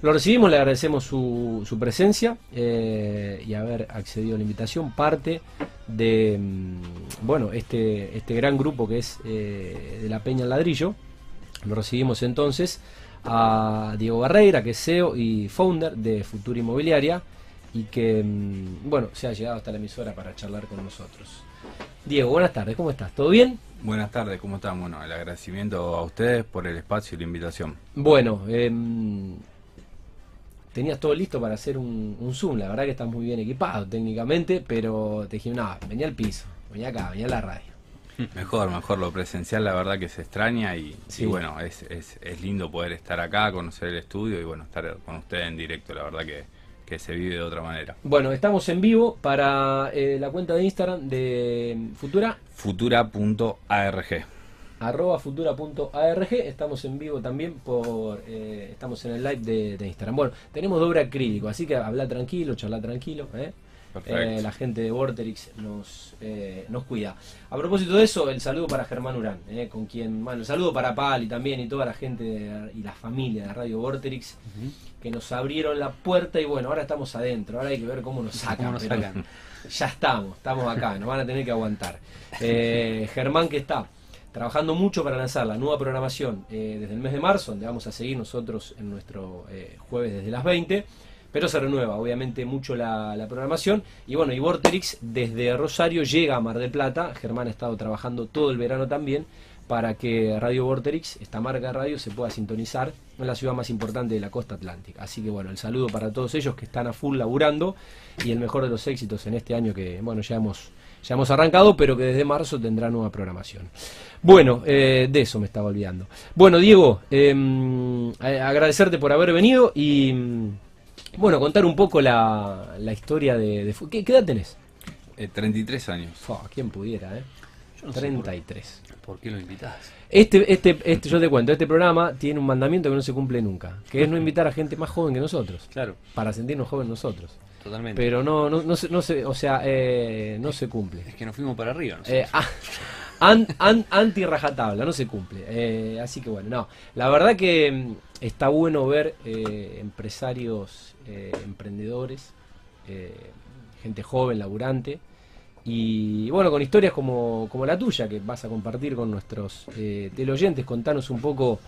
Lo recibimos, le agradecemos su, su presencia eh, y haber accedido a la invitación. Parte de mm, bueno este, este gran grupo que es eh, de la Peña el Ladrillo. Lo recibimos entonces a Diego Barreira, que es CEO y founder de Futura Inmobiliaria y que mm, bueno se ha llegado hasta la emisora para charlar con nosotros. Diego, buenas tardes, ¿cómo estás? ¿Todo bien? Buenas tardes, ¿cómo están? Bueno, el agradecimiento a ustedes por el espacio y la invitación. Bueno, em, tenías todo listo para hacer un, un, Zoom, la verdad que estás muy bien equipado técnicamente, pero te dije, no, venía al piso, venía acá, venía a la radio. Mejor, mejor lo presencial, la verdad que se extraña y, Sí. y bueno, es, es, es lindo poder estar acá, conocer el estudio y bueno, estar con ustedes en directo, la verdad que, que se vive de otra manera. Bueno, estamos en vivo para eh, la cuenta de Instagram de Futura, Futura.arg. arroba futura.arg. Estamos en vivo también por. eh, estamos en el live de, de Instagram. Bueno, tenemos doble acrílico, así que habla tranquilo, charla tranquilo. ¿eh? Eh, la gente de Vorterix nos, eh, nos cuida. A propósito de eso, el saludo para Germán Urán, eh, con quien, bueno, el saludo para Pali también y toda la gente de- y la familia de Radio Vorterix que nos abrieron la puerta y bueno, ahora estamos adentro, ahora hay que ver cómo nos sacan. ¿Cómo nos sacan? Ya estamos, estamos acá, nos van a tener que aguantar. Eh, Germán que está trabajando mucho para lanzar la nueva programación eh, desde el mes de marzo, donde vamos a seguir nosotros en nuestro eh, jueves desde las 20. Pero se renueva, obviamente, mucho la, programación. Y bueno, y Vorterix desde Rosario llega a Mar del Plata. Germán ha estado trabajando todo el verano también para que Radio Vorterix, esta marca de radio, se pueda sintonizar en la ciudad más importante de la costa atlántica. Así que bueno, el saludo para todos ellos que están a full laburando y el mejor de los éxitos en este año que, bueno, ya hemos, ya hemos arrancado, pero que desde marzo tendrá nueva programación. Bueno, eh, de eso me estaba olvidando. Bueno, Diego, eh, eh, agradecerte por haber venido y, mm, bueno, contar un poco la, la historia de... de ¿Qué, qué edad tenés? Eh, 33 años. Fua, ¿Quién pudiera, eh? Yo no sé 33. por, ¿por qué lo invitás? Este, este, este, yo te cuento, este programa tiene un mandamiento que no se cumple nunca, que es no invitar a gente más joven que nosotros, Claro, para sentirnos jóvenes nosotros. totalmente. Pero no, no, no, se, no se, o sea, eh, no se cumple. es que nos fuimos para arriba, ¿no? Eh, ah, an- an- anti rajatabla, no se cumple. Eh, así que bueno, no. La verdad que mm, está bueno ver eh, empresarios, eh, emprendedores, gente joven, laburante. Y bueno, con historias como, la tuya, que vas a compartir con nuestros teleoyentes, contanos un poco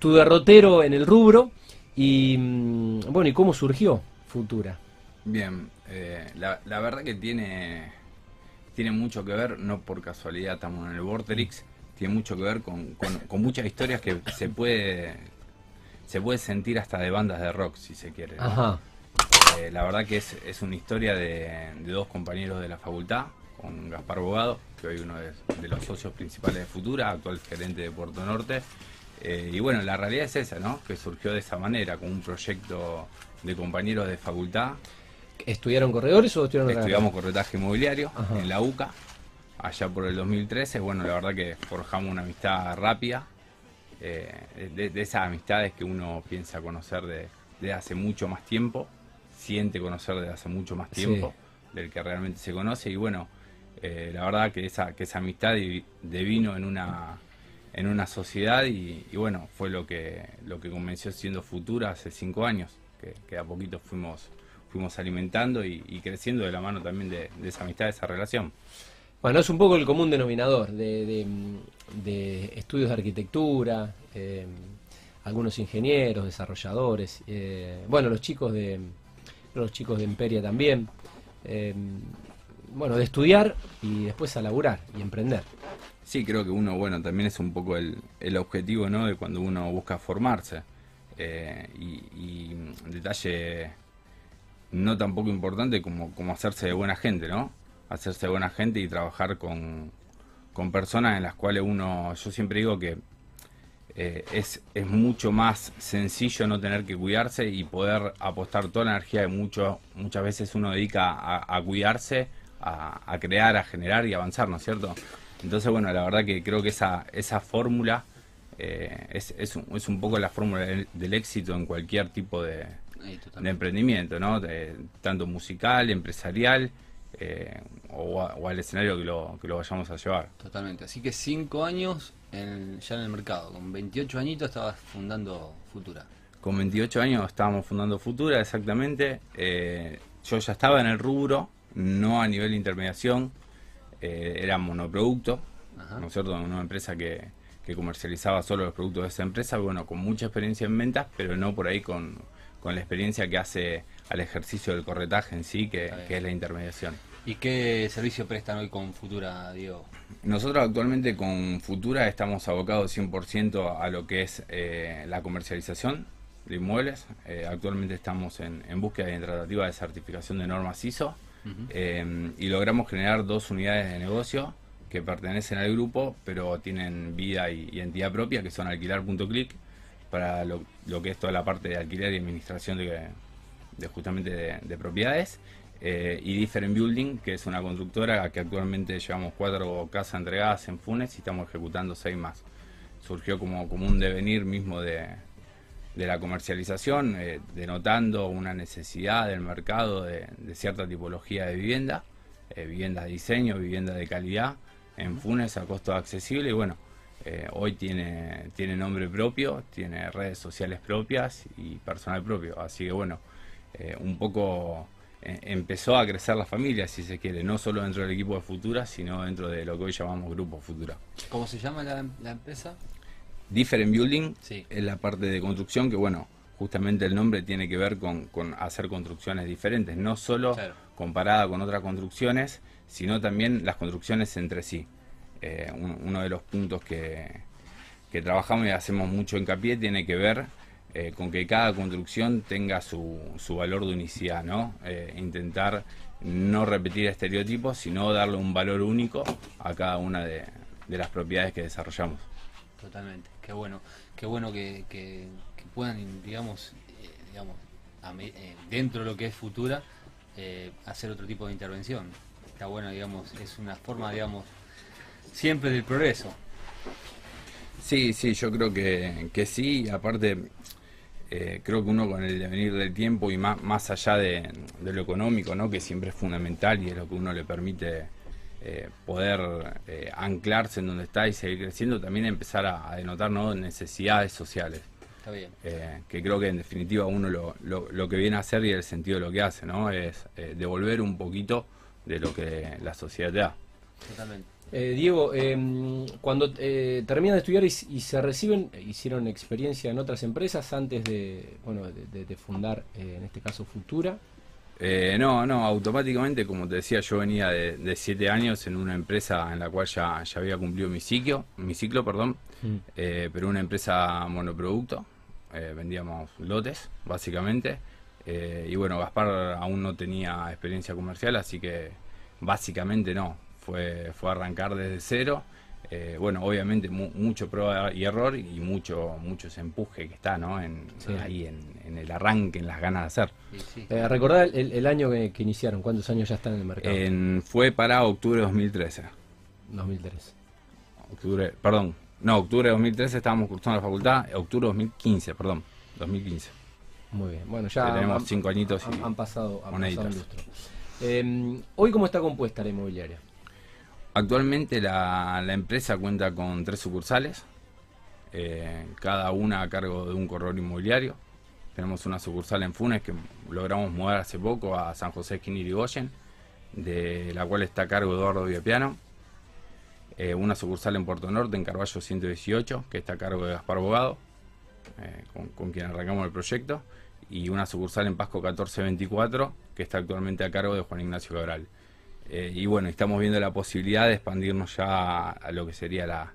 tu derrotero en el rubro y mm, bueno, y cómo surgió Futura. Bien, la verdad que tiene, tiene mucho que ver, no por casualidad estamos en el Vorterix, tiene mucho que ver con, con- con muchas historias que se puede, se puede sentir hasta de bandas de rock, si se quiere. ¿no? Ajá. Eh, la verdad que es, es una historia de, de dos compañeros de la facultad, con Gaspar Bogado, que hoy uno es de los socios principales de Futura, actual gerente de Puerto Norte. Eh, y bueno, la realidad es esa, ¿no? Que surgió de esa manera, con un proyecto de compañeros de facultad. ¿Estudiaron corredores o estudiaron Estudiamos corretaje inmobiliario Ajá. en la UCA, allá por el 2013. Bueno, la verdad que forjamos una amistad rápida, eh, de, de esas amistades que uno piensa conocer de, de hace mucho más tiempo, siente conocer de hace mucho más tiempo, del que realmente se conoce. Y bueno, eh, la verdad que esa, que esa amistad devino en una en una sociedad y, y bueno, fue lo que lo que convenció siendo Futura hace cinco años, que, que a poquito fuimos fuimos alimentando y, y creciendo de la mano también de, de esa amistad, de esa relación. Bueno, es un poco el común denominador de, de, de estudios de arquitectura, eh, algunos ingenieros, desarrolladores, eh, bueno, los chicos de los chicos de Imperia también, eh, bueno, de estudiar y después a laburar y emprender. Sí, creo que uno, bueno, también es un poco el, el objetivo, ¿no? De cuando uno busca formarse. Eh, y, y un detalle no tan poco importante como, como hacerse de buena gente, ¿no? Hacerse de buena gente y trabajar con, con personas en las cuales uno, yo siempre digo que eh, es, es mucho más sencillo no tener que cuidarse y poder apostar toda la energía que mucho, muchas veces uno dedica a, cuidarse, a, crear, a generar y avanzar, ¿no es cierto? Entonces, bueno, la verdad que creo que esa, esa fórmula eh, es, es, un, es un poco la fórmula del, éxito en cualquier tipo de, de emprendimiento, ¿no? De- tanto musical, empresarial eh, o, a- o al escenario que lo, que lo vayamos a llevar. Totalmente. Así que cinco años en- ya en el mercado. Con 28 añitos estabas fundando Futura. Con 28 años estábamos fundando Futura, exactamente. Eh, yo ya estaba en el rubro, no a nivel de intermediación, eh, era monoproducto, Ajá. ¿no es cierto? Una empresa que, que comercializaba solo los productos de esa empresa, bueno, con mucha experiencia en ventas, pero no por ahí con, con la experiencia que hace al ejercicio del corretaje en sí, que, que es la intermediación. ¿Y qué servicio prestan hoy con Futura, Diego? Nosotros actualmente con Futura estamos abocados 100% a lo que es eh, la comercialización de inmuebles. Eh, actualmente estamos en, en búsqueda y en tratativa de certificación de normas ISO eh, y logramos generar dos unidades de negocio que pertenecen al grupo pero tienen vida y, y entidad propia que son alquilar.click para lo, lo que es toda la parte de alquiler y administración de, de justamente de, de propiedades eh, y Different Building que es una constructora que actualmente llevamos cuatro casas entregadas en Funes y estamos ejecutando seis más. Surgió como, como un devenir mismo de, de la comercialización, eh, denotando una necesidad del mercado de, de cierta tipología de vivienda, eh, vivienda de diseño, vivienda de calidad, en Funes a costo accesible y bueno, eh, hoy tiene, tiene nombre propio, tiene redes sociales propias y personal propio, así que bueno, eh, un poco eh, empezó a crecer la familia, si se quiere, no solo dentro del equipo de Futura, sino dentro de lo que hoy llamamos Grupo Futura. ¿Cómo se llama la, la empresa? Different Building Sí. es la parte de construcción que, bueno, justamente el nombre tiene que ver con, con hacer construcciones diferentes, no solo Claro. comparada con otras construcciones, sino también las construcciones entre sí. Eh, un- uno de los puntos que, que trabajamos y hacemos mucho hincapié tiene que ver eh, con que cada construcción tenga su, su valor de unicidad, ¿no? Eh, intentar no repetir estereotipos, sino darle un valor único a cada una de, de las propiedades que desarrollamos. Totalmente. Qué bueno, qué bueno que, que- puedan, digamos, digamos dentro de lo que es Futura, hacer otro tipo de intervención. Está bueno, digamos, es una forma, digamos, siempre del progreso. Sí, sí, yo creo que, que sí. Aparte, eh, creo que uno con el devenir del tiempo y más, más allá de, de lo económico, ¿no? que siempre es fundamental y es lo que uno le permite eh, poder eh, anclarse en donde está y seguir creciendo, también empezar a, a denotar ¿no? necesidades sociales. Está bien. Eh, que creo que en definitiva uno lo, lo, lo que viene a hacer y el sentido de lo que hace, ¿no? Es devolver un poquito de lo que la sociedad te da. Totalmente. Eh, Diego, eh, cuando eh, terminan de estudiar y, y se reciben, hicieron experiencia en otras empresas antes de, bueno, de, de- de fundar, eh, en este caso, Futura. Eh, no, no, automáticamente, como te decía, yo venía de, de siete años en una empresa en la cual ya, ya había cumplido mi ciclo, mi ciclo, perdón, eh, pero una empresa monoproducto, vendíamos lotes, básicamente, eh, y bueno, Gaspar aún no tenía experiencia comercial, así que básicamente no, fue, fue arrancar desde cero, eh, bueno, obviamente mu- mucho prueba y error y mucho, mucho ese empuje que está, ¿no? En, Sí. ahí en, en el arranque, en las ganas de hacer. Sí, sí. Eh, recordá el, el año que, que iniciaron, ¿cuántos años ya están en el mercado? En- fue para octubre de 2013. 2003. Octubre, perdón. No, octubre de 2013 estábamos cursando la facultad. Octubre de 2015, perdón. 2015. Muy bien, bueno, ya tenemos han- cinco añitos y han, han pasado, han pasado un lustro. Eh, Hoy, ¿cómo está compuesta la inmobiliaria? Actualmente la, empresa cuenta con tres sucursales, eh, cada una a cargo de un corredor inmobiliario. Tenemos una sucursal en Funes que logramos mudar hace poco a San José Esquina Irigoyen, de la cual está a cargo Eduardo Viapiano. Eh, una sucursal en Puerto Norte, en Carballo 118, que está a cargo de Gaspar Bogado, eh, con, con quien arrancamos el proyecto. Y una sucursal en Pasco 1424, que está actualmente a cargo de Juan Ignacio Cabral. Eh, y bueno, estamos viendo la posibilidad de expandirnos ya a lo que sería la,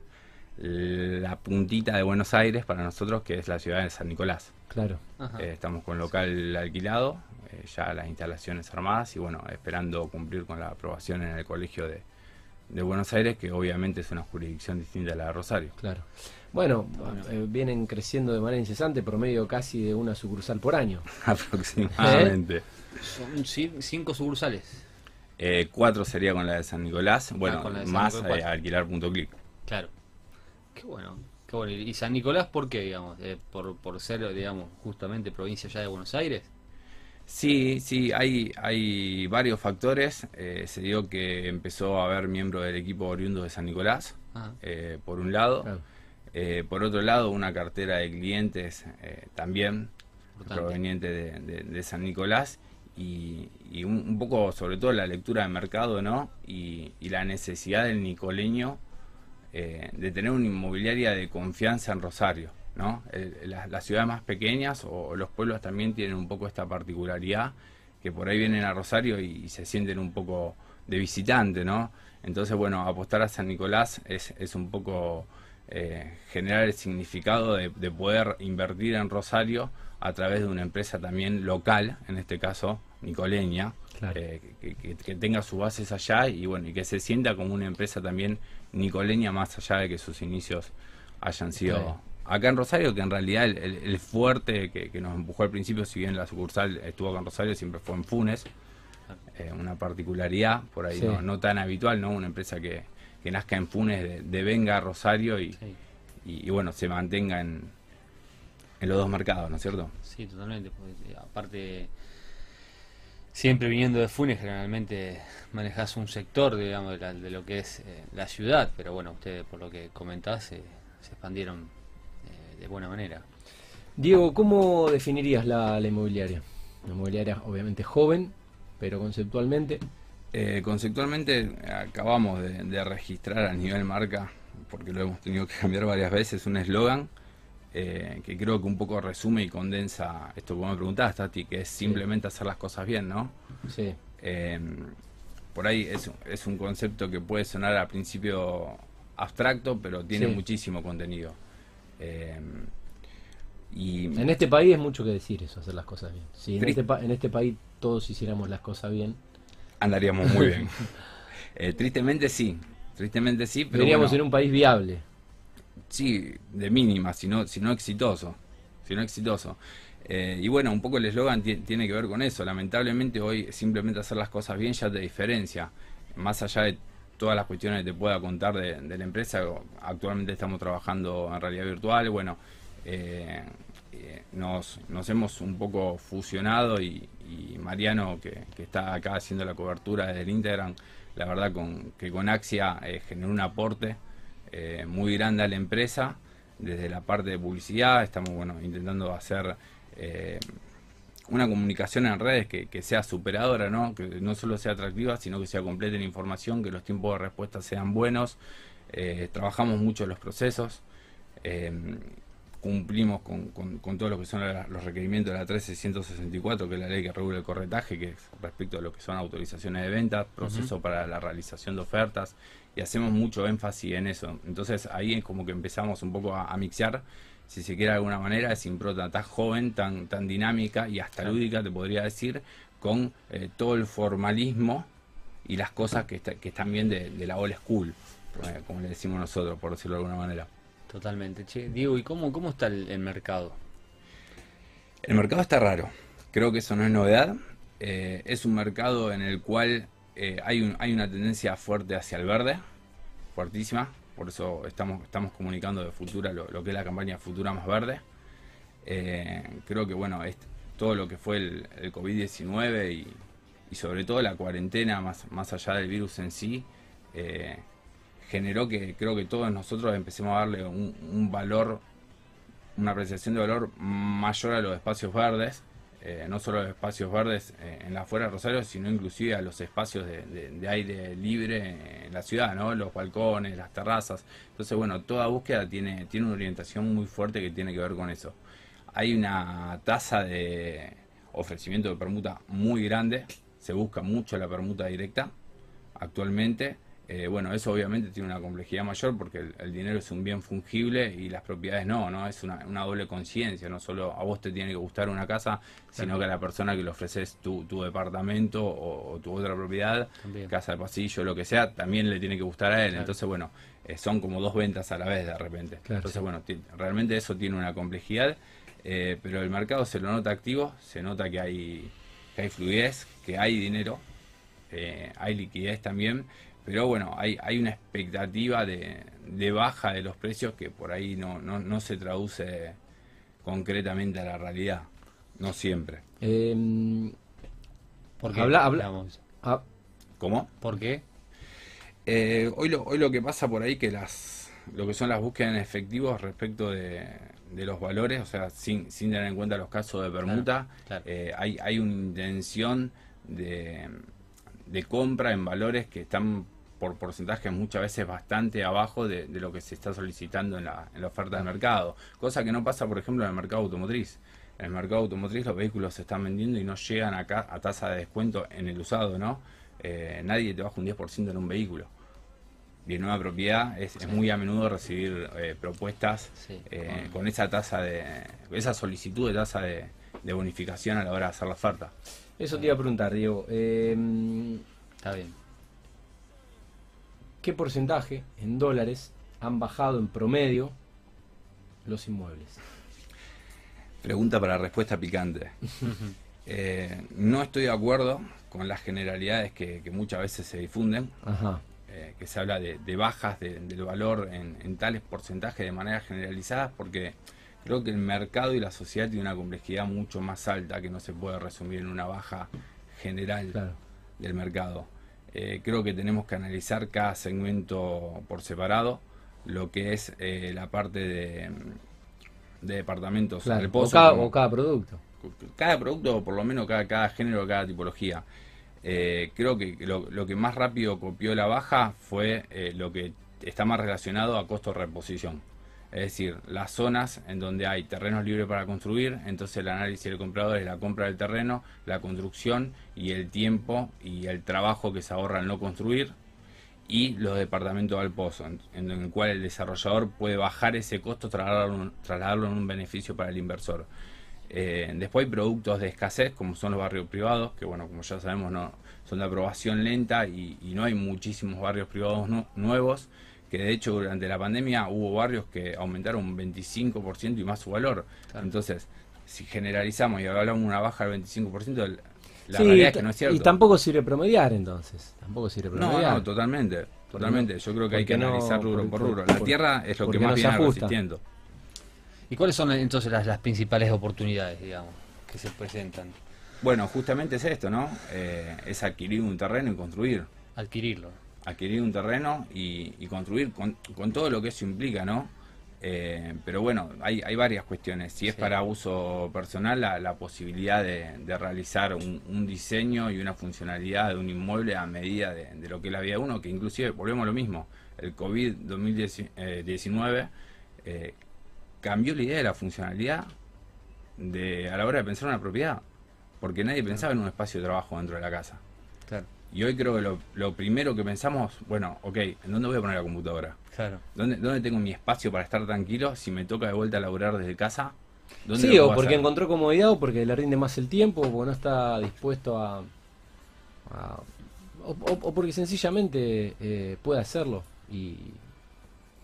la puntita de Buenos Aires para nosotros, que es la ciudad de San Nicolás. Claro. Eh, estamos con local alquilado, eh, ya las instalaciones armadas y bueno, esperando cumplir con la aprobación en el colegio de, de Buenos Aires, que obviamente es una jurisdicción distinta a la de Rosario. Claro. Bueno, Bueno. eh, vienen creciendo de manera incesante, promedio casi de una sucursal por año. Aproximadamente. Son ci- cinco sucursales. Eh, cuatro sería con la de San Nicolás, bueno, Ah, de San más Nicolás, eh, alquilar.click. Claro. Qué bueno. Qué bueno. ¿Y San Nicolás por qué, digamos? Eh, por, por ser, digamos, justamente provincia ya de Buenos Aires. Sí, sí, hay, hay varios factores. Eh, se dio que empezó a haber miembros del equipo oriundo de San Nicolás, Ajá. eh, por un lado. Claro. Eh, por otro lado, una cartera de clientes eh, también proveniente de, San Nicolás y, un, poco sobre todo la lectura de mercado, ¿no? Y, la necesidad del nicoleño eh, de tener una inmobiliaria de confianza en Rosario, ¿no? las ciudades más pequeñas o, los pueblos también tienen un poco esta particularidad que por ahí vienen a Rosario y, se sienten un poco de visitante, ¿no? Entonces, bueno, apostar a San Nicolás es, es un poco eh, generar el significado de, poder invertir en Rosario a través de una empresa también local, en este caso nicoleña, eh, que, tenga sus bases allá y bueno y que se sienta como una empresa también nicoleña más allá de que sus inicios hayan sido acá en Rosario, que en realidad el, fuerte que, nos empujó al principio, si bien la sucursal estuvo acá en Rosario, siempre fue en Funes, eh, una particularidad por ahí no, tan habitual, ¿no? Una empresa que, nazca en Funes de, venga a Rosario y, y, bueno, se mantenga en, en los dos mercados, ¿no es cierto? Sí, totalmente. Eh, aparte, siempre viniendo de Funes, generalmente manejas un sector, digamos, de, lo que es eh, la ciudad, pero bueno, ustedes, por lo que comentás, se expandieron de buena manera. Diego, ¿cómo definirías la, inmobiliaria? La inmobiliaria obviamente joven, pero conceptualmente. Eh, conceptualmente acabamos de, registrar a nivel marca, porque lo hemos tenido que cambiar varias veces, un eslogan eh, que creo que un poco resume y condensa esto que me preguntabas, Tati, que es simplemente hacer las cosas bien, ¿no? Sí. Em, por ahí es, es, un concepto que puede sonar al principio abstracto, pero tiene muchísimo contenido. Eh, y en este país es mucho que decir eso, hacer las cosas bien. Si en este, en este país todos hiciéramos las cosas bien, andaríamos muy bien. Eh, tristemente sí, tristemente sí, pero Deberíamos ser un país viable. Sí, de mínima, si no, si no exitoso, si no exitoso. Eh, y bueno, un poco el eslogan tiene que ver con eso. Lamentablemente hoy simplemente hacer las cosas bien ya te diferencia. Más allá de todas las cuestiones que te pueda contar de, la empresa. Actualmente estamos trabajando en realidad virtual. Bueno, eh, eh, nos, nos hemos un poco fusionado y, Mariano, que, está acá haciendo la cobertura desde el Instagram, la verdad con, que con Axia eh, generó un aporte muy grande a la empresa. Desde la parte de publicidad estamos bueno intentando hacer una comunicación en redes que, sea superadora, ¿no? que no solo sea atractiva, sino que sea completa en información, que los tiempos de respuesta sean buenos. Eh, trabajamos mucho los procesos, eh, cumplimos con, con, todo lo que son los requerimientos de la 13664, que es la ley que regula el corretaje, que es respecto a lo que son autorizaciones de venta, proceso para la realización de ofertas, y hacemos mucho énfasis en eso. Entonces ahí es como que empezamos un poco a, a mixear si se quiere de alguna manera, es impronta tan joven, tan, tan dinámica y hasta lúdica, te podría decir, con eh, todo el formalismo y las cosas que, que están bien de, la old school, eh, como le decimos nosotros, por decirlo de alguna manera. Totalmente. Che, Diego, ¿y cómo, cómo está el, mercado? El mercado está raro. Creo que eso no es novedad. Eh, es un mercado en el cual hay, un, hay una tendencia fuerte hacia el verde, fuertísima por eso estamos, estamos comunicando de Futura lo, que es la campaña Futura Más Verde. Eh, creo que bueno, es todo lo que fue el, COVID-19 y, sobre todo la cuarentena, más, más allá del virus en sí, eh, generó que creo que todos nosotros empecemos a darle un valor, una apreciación de valor mayor a los espacios verdes eh, no solo los espacios verdes eh, en la afuera de Rosario, sino inclusive a los espacios de, aire libre en la ciudad. Los balcones, las terrazas. Entonces, bueno, toda búsqueda tiene, tiene una orientación muy fuerte que tiene que ver con eso. Hay una tasa de ofrecimiento de permuta muy grande, se busca mucho la permuta directa actualmente eh, bueno, eso obviamente tiene una complejidad mayor porque el, dinero es un bien fungible y las propiedades no, ¿no? Es una, doble conciencia, no solo a vos te tiene que gustar una casa, sino que a la persona que le ofreces tu, departamento o, tu otra propiedad, casa de pasillo, lo que sea, también le tiene que gustar a él. Entonces, bueno, eh, son como dos ventas a la vez de repente. Entonces, bueno, realmente eso tiene una complejidad, eh, pero el mercado se lo nota activo, se nota que hay, que hay fluidez, que hay dinero, hay liquidez también pero bueno, hay, hay una expectativa de, baja de los precios que por ahí no, no, se traduce concretamente a la realidad, no siempre. Eh, ¿Por qué habla, hablamos? Ah. ¿Cómo? ¿Por qué? Eh, hoy, lo, hoy lo que pasa por ahí que las lo que son las búsquedas en efectivos respecto de, de los valores, o sea, sin, sin tener en cuenta los casos de permuta, claro. eh, hay, hay una intención de, de compra en valores que están por porcentajes muchas veces bastante abajo de, de lo que se está solicitando en la, en la oferta de mercado, cosa que no pasa, por ejemplo, en el mercado automotriz. En el mercado automotriz los vehículos se están vendiendo y no llegan acá a tasa de descuento en el usado, ¿no? Eh, nadie te baja un 10% en un vehículo. Y en nueva propiedad es, es muy a menudo recibir eh, propuestas Sí. eh, con esa tasa de, esa solicitud de tasa de, de bonificación a la hora de hacer la oferta. Eso te iba a preguntar, Diego. eh, Está bien. ¿Qué porcentaje en dólares han bajado en promedio los inmuebles? Pregunta para respuesta picante. Eh, no estoy de acuerdo con las generalidades que, que muchas veces se difunden, Ajá. eh, que se habla de, de bajas de- del valor en, en tales porcentajes de manera generalizada, porque creo que el mercado y la sociedad tienen una complejidad mucho más alta que no se puede resumir en una baja general Claro. del mercado. Eh, creo que tenemos que analizar cada segmento por separado, lo que es eh, la parte de, de departamentos Claro. O reposo, cada, como- o cada producto. cada producto, o por lo menos cada, cada género, cada tipología. Eh, creo que lo, lo que más rápido copió la baja fue eh, lo que está más relacionado a costo de reposición. Es decir, las zonas en donde hay terrenos libres para construir, entonces el análisis del comprador es la compra del terreno, la construcción y el tiempo y el trabajo que se ahorra al no construir y los departamentos al pozo, en, el cual el desarrollador puede bajar ese costo, trasladarlo, trasladarlo en un beneficio para el inversor. Eh, después hay productos de escasez, como son los barrios privados, que bueno, como ya sabemos, no son de aprobación lenta y, no hay muchísimos barrios privados nu- nuevos, que de hecho durante la pandemia hubo barrios que aumentaron un 25% y más su valor. Claro. Entonces, si generalizamos y hablamos de una baja del 25%, el- la Sí, realidad es que no es cierto. Y tampoco sirve promediar entonces. Tampoco sirve No, promediar. no, totalmente, totalmente. Yo creo que hay que no- analizar rubro por- por rubro. La por- tierra es lo que más no se viene ajusta. resistiendo. ¿Y cuáles son entonces las, las principales oportunidades, digamos, que se presentan? Bueno, justamente es esto, ¿no? Eh, es adquirir un terreno y construir. Adquirirlo. Adquirir un terreno y, y construir con, con todo lo que eso implica, ¿no? Eh, pero bueno, hay, hay varias cuestiones. Si es Sí. para uso personal, la, la posibilidad de, de realizar un, un diseño y una funcionalidad de un inmueble a medida de, de lo que es la vida de uno, que inclusive, volvemos a lo mismo, el COVID-2019 eh, cambió la idea de la funcionalidad de, a la hora de pensar una propiedad, porque nadie pensaba en un espacio de trabajo dentro de la casa. Claro. Y hoy creo que lo, lo primero que pensamos, bueno, ok, ¿en dónde voy a poner la computadora? Claro. ¿Dónde, ¿Dónde tengo mi espacio para estar tranquilo? Si me toca de vuelta a laburar desde casa, ¿dónde Sí, o porque hacer? encontró comodidad o porque le rinde más el tiempo o porque no está dispuesto a... a- o, o- o porque sencillamente eh, puede hacerlo y,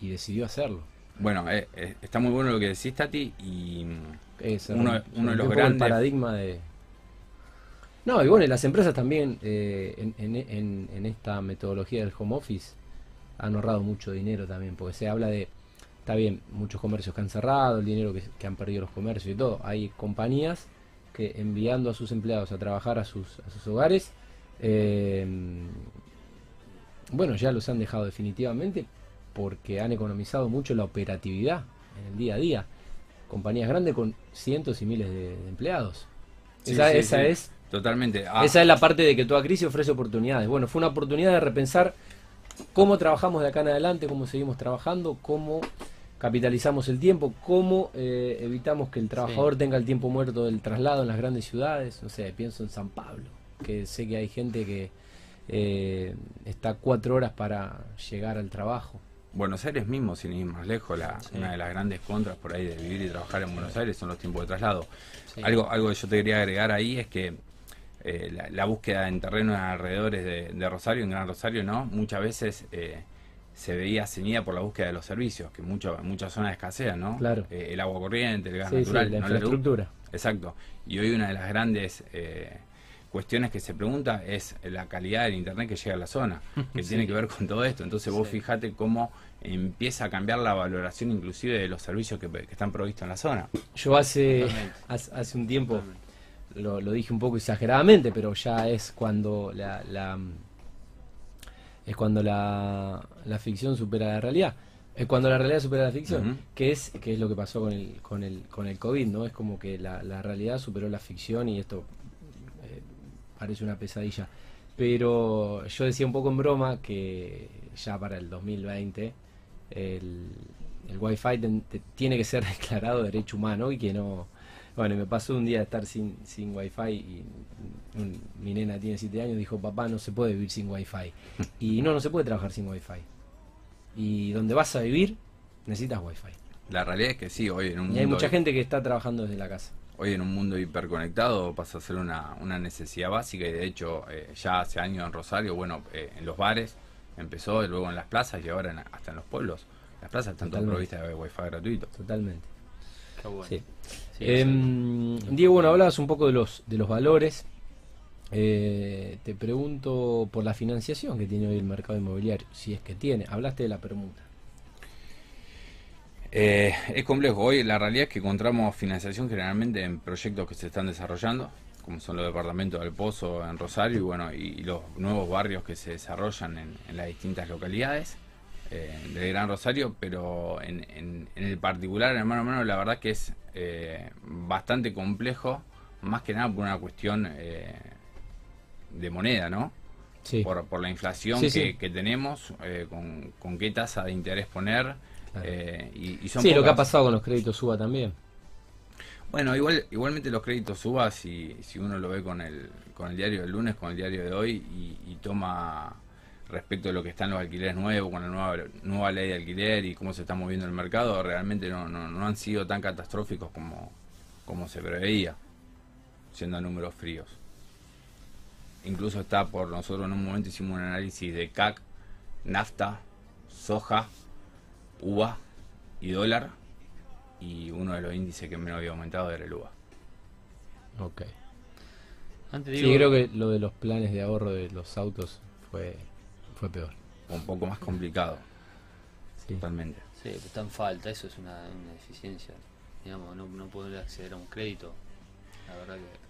y decidió hacerlo. Bueno, eh, eh, está muy bueno lo que decís, Tati, y mm, Eh, Uno- uno de los grandes- el paradigma de... No, y bueno, y las empresas también eh, en, en- en- en esta metodología del home office han ahorrado mucho dinero también, porque se habla de, está bien, muchos comercios que han cerrado, el dinero que, que han perdido los comercios y todo. Hay compañías que enviando a sus empleados a trabajar a sus, a sus hogares, eh, bueno, ya los han dejado definitivamente porque han economizado mucho la operatividad en el día a día. Compañías grandes con cientos y miles de, de empleados. Sí, esa sí, esa sí. es totalmente. Ah, esa es la parte de que toda crisis ofrece oportunidades. Bueno, fue una oportunidad de repensar cómo trabajamos de acá en adelante, cómo seguimos trabajando, cómo capitalizamos el tiempo, cómo eh, evitamos que el trabajador tenga el tiempo muerto del traslado en las grandes ciudades. No sé, pienso en San Pablo, que sé que hay gente que eh, está cuatro horas para llegar al trabajo. Buenos Aires mismo, sin ir más lejos, la, Sí. una de las grandes contras por ahí de vivir y trabajar en Buenos Aires son los tiempos de traslado. Sí. Algo, algo que yo te quería agregar ahí es que eh, la, la búsqueda en terrenos alrededores de, de Rosario, en Gran Rosario, ¿no? Muchas veces eh, se veía ceñida por la búsqueda de los servicios, que mucho, en muchas zonas escasean, ¿no? Claro. Eh, el agua corriente, el gas Sí, sí, natural, la no la infraestructura. Exacto. Y hoy una de las grandes cuestiones que se pregunta es la calidad del internet que llega a la zona, que Sí. tiene que ver con todo esto. Entonces vos Sí. fijate cómo empieza a cambiar la valoración inclusive de los servicios que, que están provistos en la zona. Yo hace, hace, hace un tiempo Totalmente. Lo, lo dije un poco exageradamente, pero ya es cuando la, la- es cuando la, la ficción supera la realidad. Eh, Cuando la realidad supera la ficción, que es que es lo que pasó con el con el con el COVID, ¿no? Es como que la, la realidad superó la ficción y esto eh, parece una pesadilla. Pero yo decía un poco en broma que ya para el 2020 el, el Wi-Fi ten- te- tiene que ser declarado derecho humano y que no... Bueno, me pasó un día de estar sin, sin Wi-Fi y un- mi nena tiene 7 años, dijo, papá, no se puede vivir sin Wi-Fi. Y no, no se puede trabajar sin Wi-Fi. Y donde vas a vivir, necesitas Wi-Fi. La realidad es que sí, hoy en un Y hay mucha gente que está trabajando desde la casa. Hoy en un mundo hiperconectado pasa a ser una, una necesidad básica y de hecho eh, ya hace años en Rosario, bueno, eh, en los bares empezó, y luego en las plazas y ahora en- hasta en los pueblos. Las plazas están todas provistas de wifi gratuito. Totalmente. Qué bueno. Sí. Sí, Em, Diego, bueno, hablabas un poco de los, de los valores. Eh, te pregunto por la financiación que tiene hoy el mercado inmobiliario, si es que tiene. Hablaste de la permuta. Eh, es complejo. Hoy la realidad es que encontramos financiación generalmente en proyectos que se están desarrollando, como son los departamentos del Pozo en Rosario y bueno y, y los nuevos barrios que se desarrollan en, en las distintas localidades eh, del Gran Rosario, pero en, en- en el particular, en mano a mano, la verdad que es eh, bastante complejo, más que nada por una cuestión eh, de moneda, ¿no? Sí. por, por la inflación Sí, que, sí. que tenemos, eh, con, con qué tasa de interés poner. Claro. eh, y, y son Sí, lo que ha pasado con los créditos UBA también. Bueno, igual, igualmente los créditos suba si, si uno lo ve con el, con el diario del lunes, con el diario de hoy y, y toma respecto de lo que están los alquileres nuevos, con la nueva, nueva ley de alquiler y cómo se está moviendo el mercado, realmente no, no, no han sido tan catastróficos como, como se preveía, siendo a números fríos. Incluso está por nosotros en un momento hicimos un análisis de CAC, nafta, soja, uva y dólar y uno de los índices que menos había aumentado era el UVA. Ok. Antes Sí, creo que lo de los planes de ahorro de los autos fue, fue peor. Un poco más complicado, Sí. totalmente. Sí, está en falta, eso es una, una deficiencia. Digamos, no, no poder acceder a un crédito. La verdad que.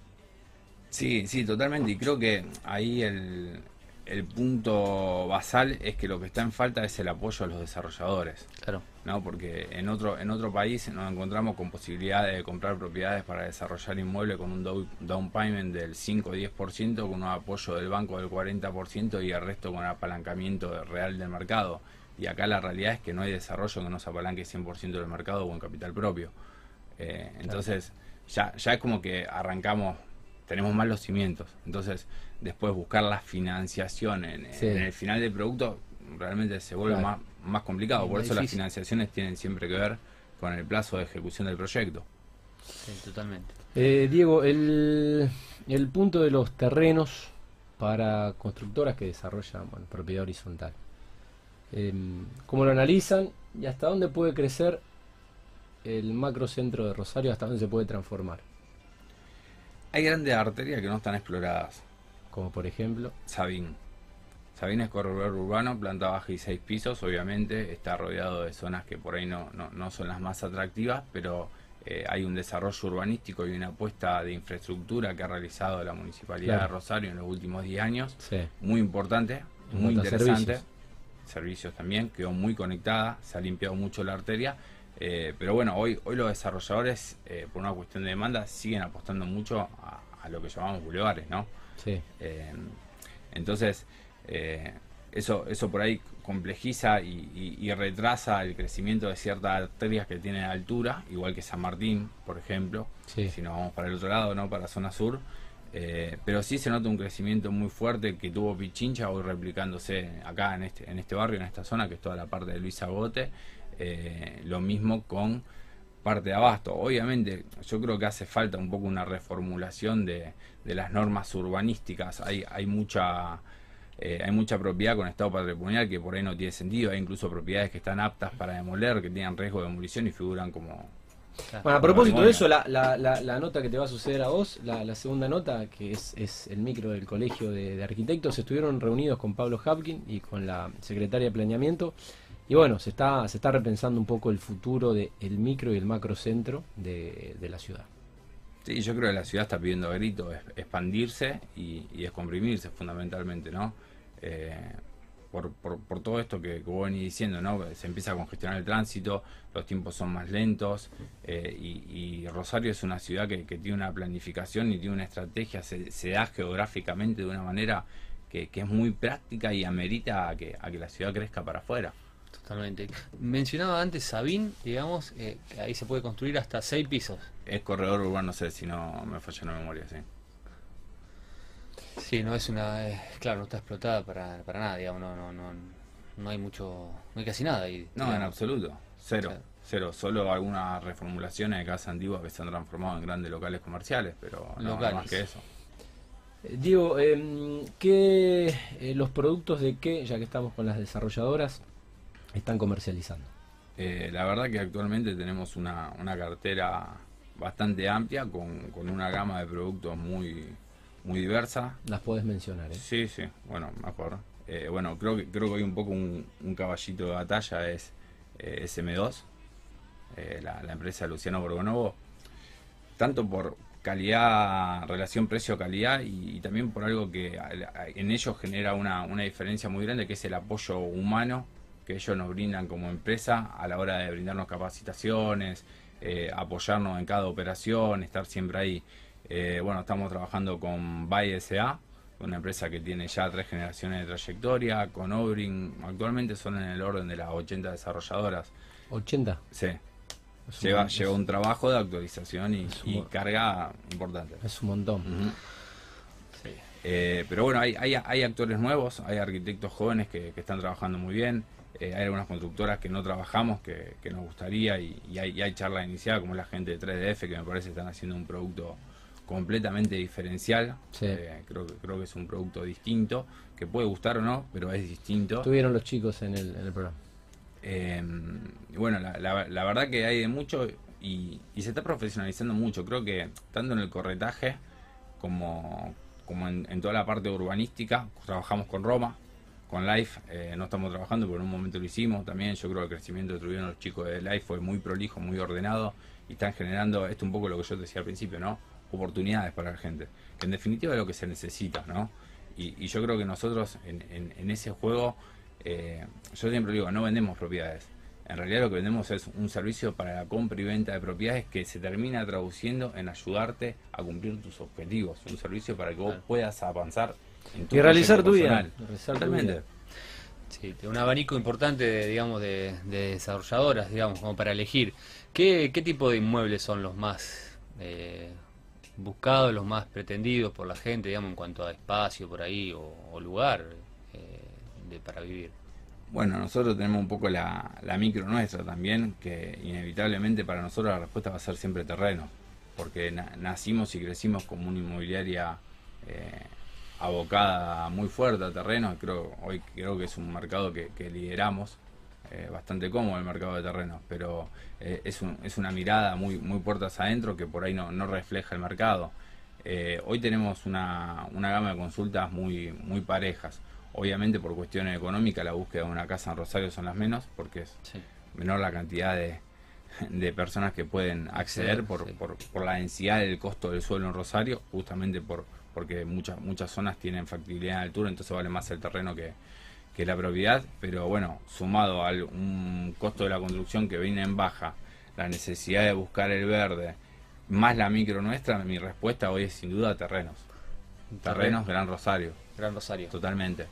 Sí, sí, totalmente. Y creo que ahí el, el punto basal es que lo que está en falta es el apoyo a los desarrolladores. Claro. ¿no? Porque en otro, en otro país nos encontramos con posibilidades de comprar propiedades para desarrollar inmuebles con un down, payment del 5 o 10%, con un apoyo del banco del 40% y el resto con apalancamiento real del mercado. Y acá la realidad es que no hay desarrollo que no se apalanque 100% del mercado o en capital propio. Eh, entonces, ya, ya es como que arrancamos, tenemos mal los cimientos. Entonces, después buscar la financiación en, Sí. en el final del producto realmente se vuelve Claro. más, más complicado. Por Más eso las financiaciones tienen siempre que ver con el plazo de ejecución del proyecto. Sí, totalmente. Eh, Diego, el, el punto de los terrenos para constructoras que desarrollan bueno, propiedad horizontal. Em, ¿Cómo lo analizan y hasta dónde puede crecer el macrocentro de Rosario? ¿Hasta dónde se puede transformar? Hay grandes arterias que no están exploradas. Como por ejemplo, Sabín. Sabín es corredor urbano, planta baja y seis pisos, obviamente. Está rodeado de zonas que por ahí no, no, no son las más atractivas, pero eh, hay un desarrollo urbanístico y una apuesta de infraestructura que ha realizado la Municipalidad Claro. de Rosario en los últimos 10 años. sí, Muy importante, En muy interesante. servicios. Servicios también, quedó muy conectada, se ha limpiado mucho la arteria. Eh, pero bueno, hoy, hoy los desarrolladores, eh, por una cuestión de demanda, siguen apostando mucho a, a lo que llamamos bulevares, ¿no? sí, Eh, entonces, eso, eso por ahí complejiza y, y- y retrasa el crecimiento de ciertas arterias que tienen altura, igual que San Martín, por ejemplo, sí. si nos vamos para el otro lado, no para zona sur. Eh, pero sí se nota un crecimiento muy fuerte que tuvo Pichincha hoy replicándose acá en este, en este barrio, en esta zona, que es toda la parte de Luis Agote. Eh, lo mismo con parte de abasto. Obviamente, yo creo que hace falta un poco una reformulación de, de las normas urbanísticas. Hay, hay mucha eh, hay mucha propiedad con estado patrimonial que por ahí no tiene sentido. Hay incluso propiedades que están aptas para demoler, que tienen riesgo de demolición y figuran como Bueno, a propósito de eso, la, la, la, la nota que te va a suceder a vos, la, la segunda nota, que es, es el micro del Colegio de, de Arquitectos, estuvieron reunidos con Pablo Hapkin y con la secretaria de Planeamiento. Y bueno, se está, se está repensando un poco el futuro del micro y el macrocentro de, de la ciudad. Sí, yo creo que la ciudad está pidiendo a grito expandirse y, descomprimirse fundamentalmente, ¿no? Eh, por, por, todo esto que, que vos venís diciendo, ¿no? Se empieza a congestionar el tránsito, los tiempos son más lentos eh, y, y Rosario es una ciudad que, que tiene una planificación y tiene una estrategia, se, se da geográficamente de una manera que, que es muy práctica y amerita a que, a que la ciudad crezca para afuera. Totalmente. Mencionaba antes Sabín, digamos, eh, que ahí se puede construir hasta seis pisos. Es corredor urbano, no sé si no me falla la memoria, sí. Sí, no es una, eh, claro, no está explotada para, para nada, digamos, no, no, no, no hay mucho, no hay casi nada ahí. No, digamos. en absoluto. Cero. Claro. Cero. Solo algunas reformulaciones de casas antiguas que se han transformado en grandes locales comerciales, pero no, más que eso. Eh, Diego, em, ¿qué, eh, los productos de qué, ya que estamos con las desarrolladoras, están comercializando? Eh, la verdad que actualmente tenemos una, una cartera bastante amplia con, con una gama de productos muy, muy diversa. Las podés mencionar, ¿eh? Sí, sí, bueno, mejor. Eh, bueno, creo que creo que hay un poco un, un caballito de batalla es eh, SM2, eh, la, la empresa Luciano Borgonovo, tanto por calidad, relación precio-calidad y, y también por algo que en ellos genera una, una diferencia muy grande, que es el apoyo humano que ellos nos brindan como empresa a la hora de brindarnos capacitaciones, eh, apoyarnos en cada operación, estar siempre ahí. Eh, bueno, estamos trabajando con Bay SA, una empresa que tiene ya tres generaciones de trayectoria, con Obrin, actualmente son en el orden de las 80 desarrolladoras. 80. Sí, Es lleva, un trabajo de actualización y, carga importante. es un montón. Sí. Eh, pero bueno, hay, hay, hay actores nuevos, hay arquitectos jóvenes que, que están trabajando muy bien, eh, hay algunas constructoras que no trabajamos que, que nos gustaría y, y hay, y hay charla iniciada como la gente de 3DF que me parece están haciendo un producto completamente diferencial. Sí. Eh, creo, que- creo que es un producto distinto, que puede gustar o no, pero es distinto. Estuvieron los chicos en el, en el programa. Eh, bueno, la, la- la verdad que hay de mucho y, y se está profesionalizando mucho. Creo que tanto en el corretaje como, como en, en toda la parte urbanística, trabajamos con Roma, con Life, eh, no estamos trabajando, pero en un momento lo hicimos también. Yo creo que el crecimiento que tuvieron los chicos de Life fue muy prolijo, muy ordenado y están generando, esto un poco lo que yo te decía al principio, ¿no? Oportunidades para la gente, que en definitiva es lo que se necesita, ¿no? Y, y yo creo que nosotros en, en- en ese juego, eh, yo siempre digo, no vendemos propiedades. En realidad lo que vendemos es un servicio para la compra y venta de propiedades que se termina traduciendo en ayudarte a cumplir tus objetivos. Un servicio para que vos puedas avanzar Y realizar tu vida. Realizar tu Totalmente. vida. Sí, de un abanico importante, de, digamos, de, de desarrolladoras, digamos, como para elegir. ¿Qué, qué tipo de inmuebles son los más eh, buscados, los más pretendidos por la gente, digamos, en cuanto a espacio por ahí o, o lugar eh, de, para vivir? Bueno, nosotros tenemos un poco la, la micro nuestra también, que inevitablemente para nosotros la respuesta va a ser siempre terreno, porque na- nacimos y crecimos como una inmobiliaria eh, abocada muy fuerte a terrenos, creo, hoy creo que es un mercado que, que lideramos, eh, bastante cómodo el mercado de terrenos, pero eh, es, un- es una mirada muy, muy puertas adentro que por ahí no, no refleja el mercado. Eh, hoy tenemos una, una gama de consultas muy, muy parejas. Obviamente por cuestiones económicas la búsqueda de una casa en Rosario son las menos, porque es Sí. menor la cantidad de, de personas que pueden acceder por, Sí. por, por la densidad del costo del suelo en Rosario, justamente por porque muchas muchas zonas tienen factibilidad en altura, entonces vale más el terreno que, que la propiedad, pero bueno, sumado a un costo de la construcción que viene en baja, la necesidad de buscar el verde, más la micro nuestra, mi respuesta hoy es sin duda terrenos. Terrenos Gran Rosario, Gran Rosario. totalmente.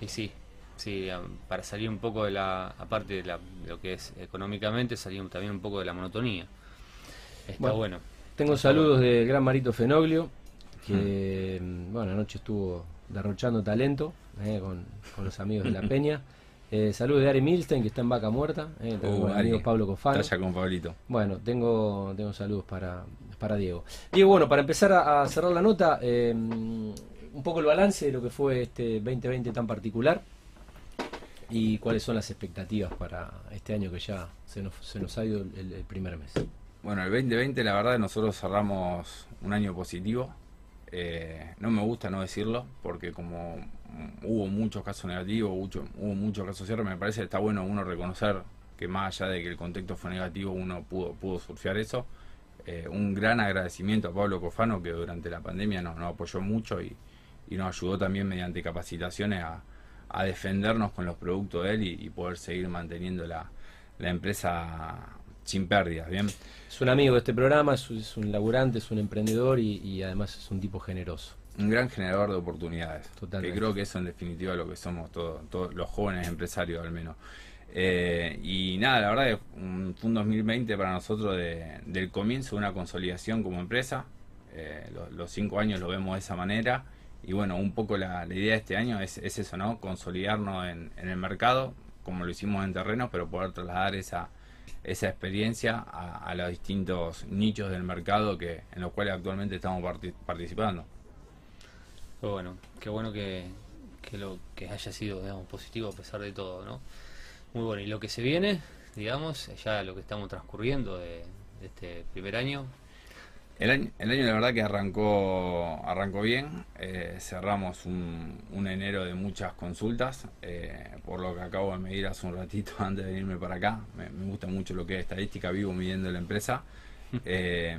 Y sí, sí, para salir un poco de la, aparte de, la- de lo que es económicamente, salir también un poco de la monotonía. Está Bueno. bueno. Tengo saludos del gran Marito Fenoglio, que mm, bueno, anoche estuvo derrochando talento eh, con, con los amigos de la Peña. Eh, saludos de Ari Milstein, que está en Vaca Muerta. Eh, tengo Uh, con el Ari, amigo Pablo Cofano. Talla con Pablito. Bueno, tengo, tengo saludos para, para Diego. Diego, bueno, para empezar a, a cerrar la nota, eh, un poco el balance de lo que fue este 2020 tan particular y cuáles son las expectativas para este año que ya se nos, se nos ha ido el, el primer mes. Bueno, el 2020 la verdad nosotros cerramos un año positivo. Eh, no me gusta no decirlo porque como hubo muchos casos negativos, mucho- hubo muchos casos cierres, me parece que está bueno uno reconocer que más allá de que el contexto fue negativo, uno pudo, pudo surfear eso. Eh, un gran agradecimiento a Pablo Cofano que durante la pandemia nos, nos apoyó mucho y, nos ayudó también mediante capacitaciones a, defendernos con los productos de él y, poder seguir manteniendo la, empresa sin pérdidas, ¿bien? Es un amigo de este programa, es, un laburante, es un emprendedor y, además es un tipo generoso. Un gran generador de oportunidades. Totalmente. Que creo que eso en definitiva es lo que somos todos, todos los jóvenes empresarios al menos. Eh, y nada, la verdad es un, fue un 2020 para nosotros del comienzo de una consolidación como empresa. Eh, los cinco años lo vemos de esa manera y bueno, un poco la, idea de este año es, eso, ¿no? Consolidarnos en, el mercado, como lo hicimos en terrenos, pero poder trasladar esa, esa experiencia a, los distintos nichos del mercado que en los cuales actualmente estamos participando. Qué bueno, qué bueno que, lo que haya sido digamos, positivo a pesar de todo, ¿no? Muy bueno, y lo que se viene, digamos, ya lo que estamos transcurriendo de este primer año, el año, el año la verdad que arrancó, arrancó bien, eh, cerramos un, un, enero de muchas consultas, eh, por lo que acabo de medir hace un ratito antes de venirme para acá, me, gusta mucho lo que es estadística, vivo midiendo la empresa. Eh,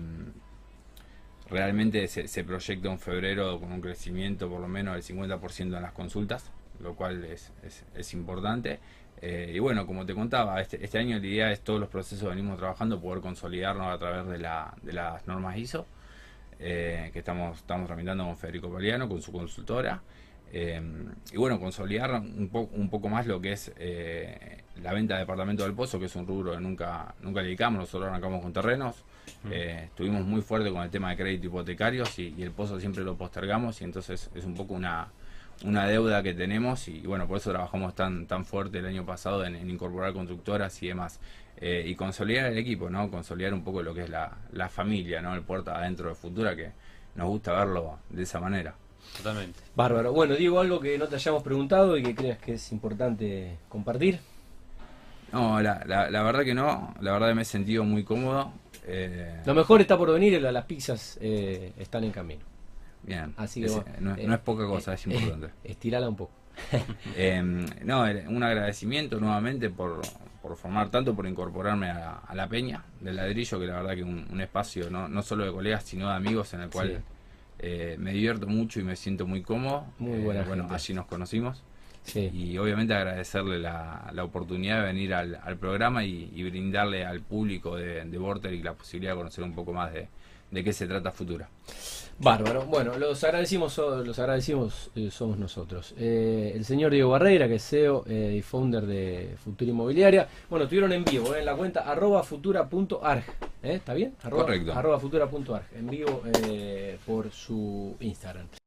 realmente se, se, proyecta un febrero con un crecimiento por lo menos del 50% en las consultas, lo cual es, es, es importante. Eh, y bueno, como te contaba, este, este, año la idea es todos los procesos que venimos trabajando, poder consolidarnos a través de, la, de las normas ISO, eh, que estamos, estamos tramitando con Federico Paliano, con su consultora. Eh, y bueno, consolidar un, un poco más lo que es la venta de departamento del pozo, que es un rubro que nunca, nunca dedicamos, nosotros arrancamos con terrenos. estuvimos muy fuertes con el tema de crédito hipotecarios y, y el pozo siempre lo postergamos y entonces es un poco una, una deuda que tenemos y bueno, por eso trabajamos tan, tan fuerte el año pasado en, incorporar constructoras y demás. Eh, y consolidar el equipo, ¿no? Consolidar un poco lo que es la, la familia, ¿no? El puerta adentro de Futura, que nos gusta verlo de esa manera. Totalmente. Bárbaro. Bueno, Diego, algo que no te hayamos preguntado y que creas que es importante compartir. No, la, la, verdad que no. La verdad que me he sentido muy cómodo. Eh... Lo mejor está por venir, las pizzas eh, están en camino. Bien. Así que, no, es poca cosa, es importante. estirala un poco. Em, no, un agradecimiento nuevamente por, por formar tanto, por incorporarme a, la peña del ladrillo, que la verdad que un, un espacio no, no solo de colegas, sino de amigos en el cual eh, me divierto mucho y me siento muy cómodo. Muy buena eh, Bueno, allí nos conocimos. Y obviamente agradecerle la, la oportunidad de venir al, al programa y, brindarle al público de, de y la posibilidad de conocer un poco más de, de qué se trata Futura. Bárbaro. Bueno, los agradecimos, los agradecimos eh, somos nosotros. Eh, el señor Diego Barreira, que es CEO eh, y founder de Futura Inmobiliaria. Bueno, estuvieron en vivo en la cuenta arroba futura.arg. ¿Está bien? Correcto. Arroba futura.arg. En vivo por su Instagram.